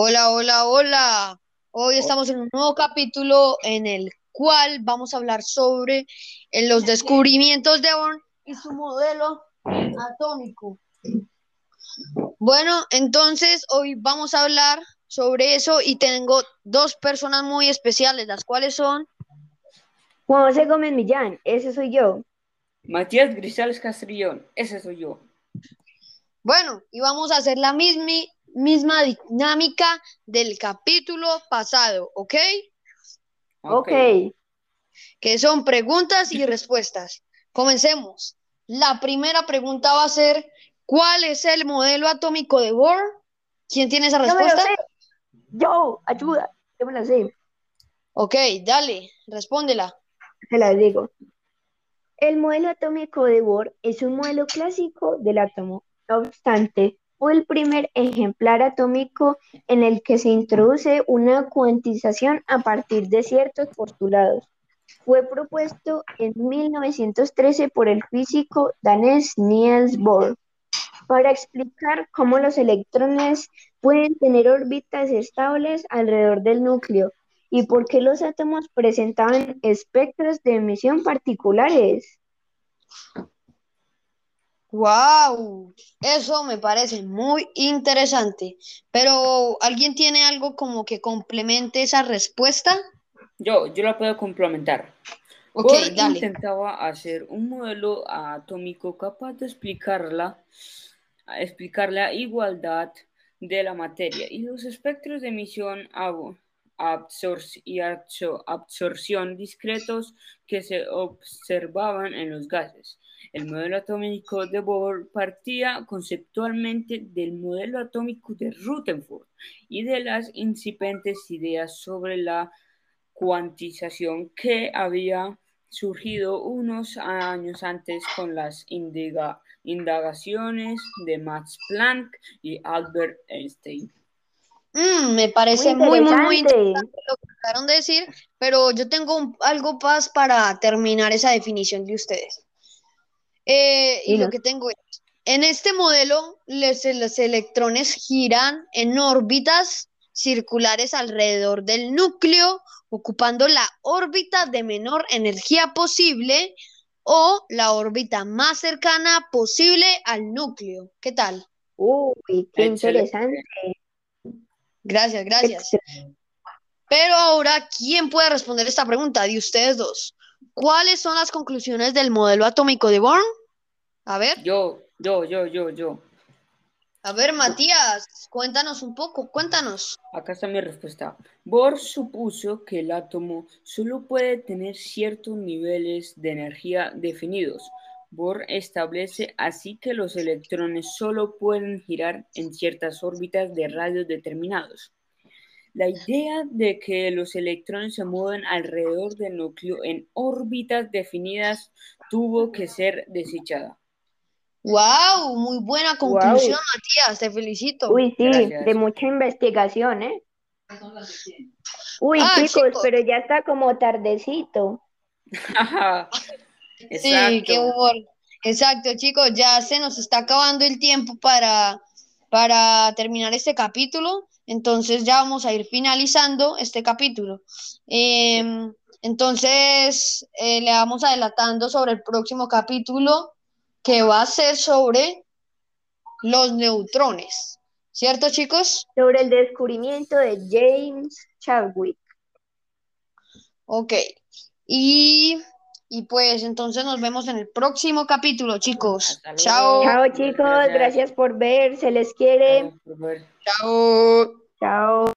Hola, hola, hola. Hoy estamos en un nuevo capítulo en el cual vamos a hablar sobre eh, los descubrimientos de Bohr y su modelo atómico. Bueno, entonces hoy vamos a hablar sobre eso y tengo dos personas muy especiales, las cuales son Juan José Gómez Millán, ese soy yo. Matías Grisales Castrillón, ese soy yo. Bueno, y vamos a hacer la misma, misma dinámica del capítulo pasado, ¿ok? Ok. Que son preguntas y respuestas. Comencemos. La primera pregunta va a ser, ¿cuál es el modelo atómico de Bohr? ¿Quién tiene esa respuesta? Yo, ayuda, yo me la sé. Ok, dale, respóndela. Se la digo. El modelo atómico de Bohr es un modelo clásico del átomo. No obstante, fue el primer ejemplar atómico en el que se introduce una cuantización a partir de ciertos postulados. Fue propuesto en 1913 por el físico danés Niels Bohr para explicar cómo los electrones pueden tener órbitas estables alrededor del núcleo y por qué los átomos presentaban espectros de emisión particulares. Wow, eso me parece muy interesante. Pero, ¿alguien tiene algo como que complemente esa respuesta? Yo, yo la puedo complementar. Ok, Bohr dale. intentaba hacer un modelo atómico capaz de explicarla, explicar la igualdad de la materia y los espectros de emisión y absor- absorción discretos que se observaban en los gases. El modelo atómico de Bohr partía conceptualmente del modelo atómico de Rutherford y de las incipientes ideas sobre la cuantización que había surgido unos años antes con las indagaciones de Max Planck y Albert Einstein. Mm, me parece Muy muy, muy, muy interesante. lo que acabaron de decir, pero yo tengo un- algo más para terminar esa definición de ustedes. Eh, y lo que tengo es, en este modelo, les- los electrones giran en órbitas circulares alrededor del núcleo, ocupando la órbita de menor energía posible o la órbita más cercana posible al núcleo. ¿Qué tal? Uy, qué Excelente. interesante. Gracias, gracias. Pero ahora, ¿quién puede responder esta pregunta de ustedes dos? ¿Cuáles son las conclusiones del modelo atómico de Bohr? A ver, Yo, yo, yo, yo, yo. a ver, Matías, cuéntanos un poco, cuéntanos. Acá está mi respuesta. Bohr supuso que el átomo solo puede tener ciertos niveles de energía definidos. Bohr establece así que los electrones solo pueden girar en ciertas órbitas de radios determinados. La idea de que los electrones se mueven alrededor del núcleo en órbitas definidas tuvo que ser desechada. ¡Wow! Muy buena conclusión, Matías, te felicito. Uy, sí, Gracias. de mucha investigación, ¿eh? Uy, Ah, chicos, chicos. pero ya está como tardecito. Sí, qué Exacto. humor. Exacto, chicos, ya se nos está acabando el tiempo para, para terminar este capítulo, entonces ya vamos a ir finalizando este capítulo. Em, entonces, eh, le vamos adelantando sobre el próximo capítulo que va a ser sobre los neutrones, ¿cierto, chicos? Sobre el descubrimiento de James Chadwick. Ok. Y, y pues entonces nos vemos en el próximo capítulo, chicos. Chao. Chao, chicos, gracias. por ver, se les quiere. Chao. Chao.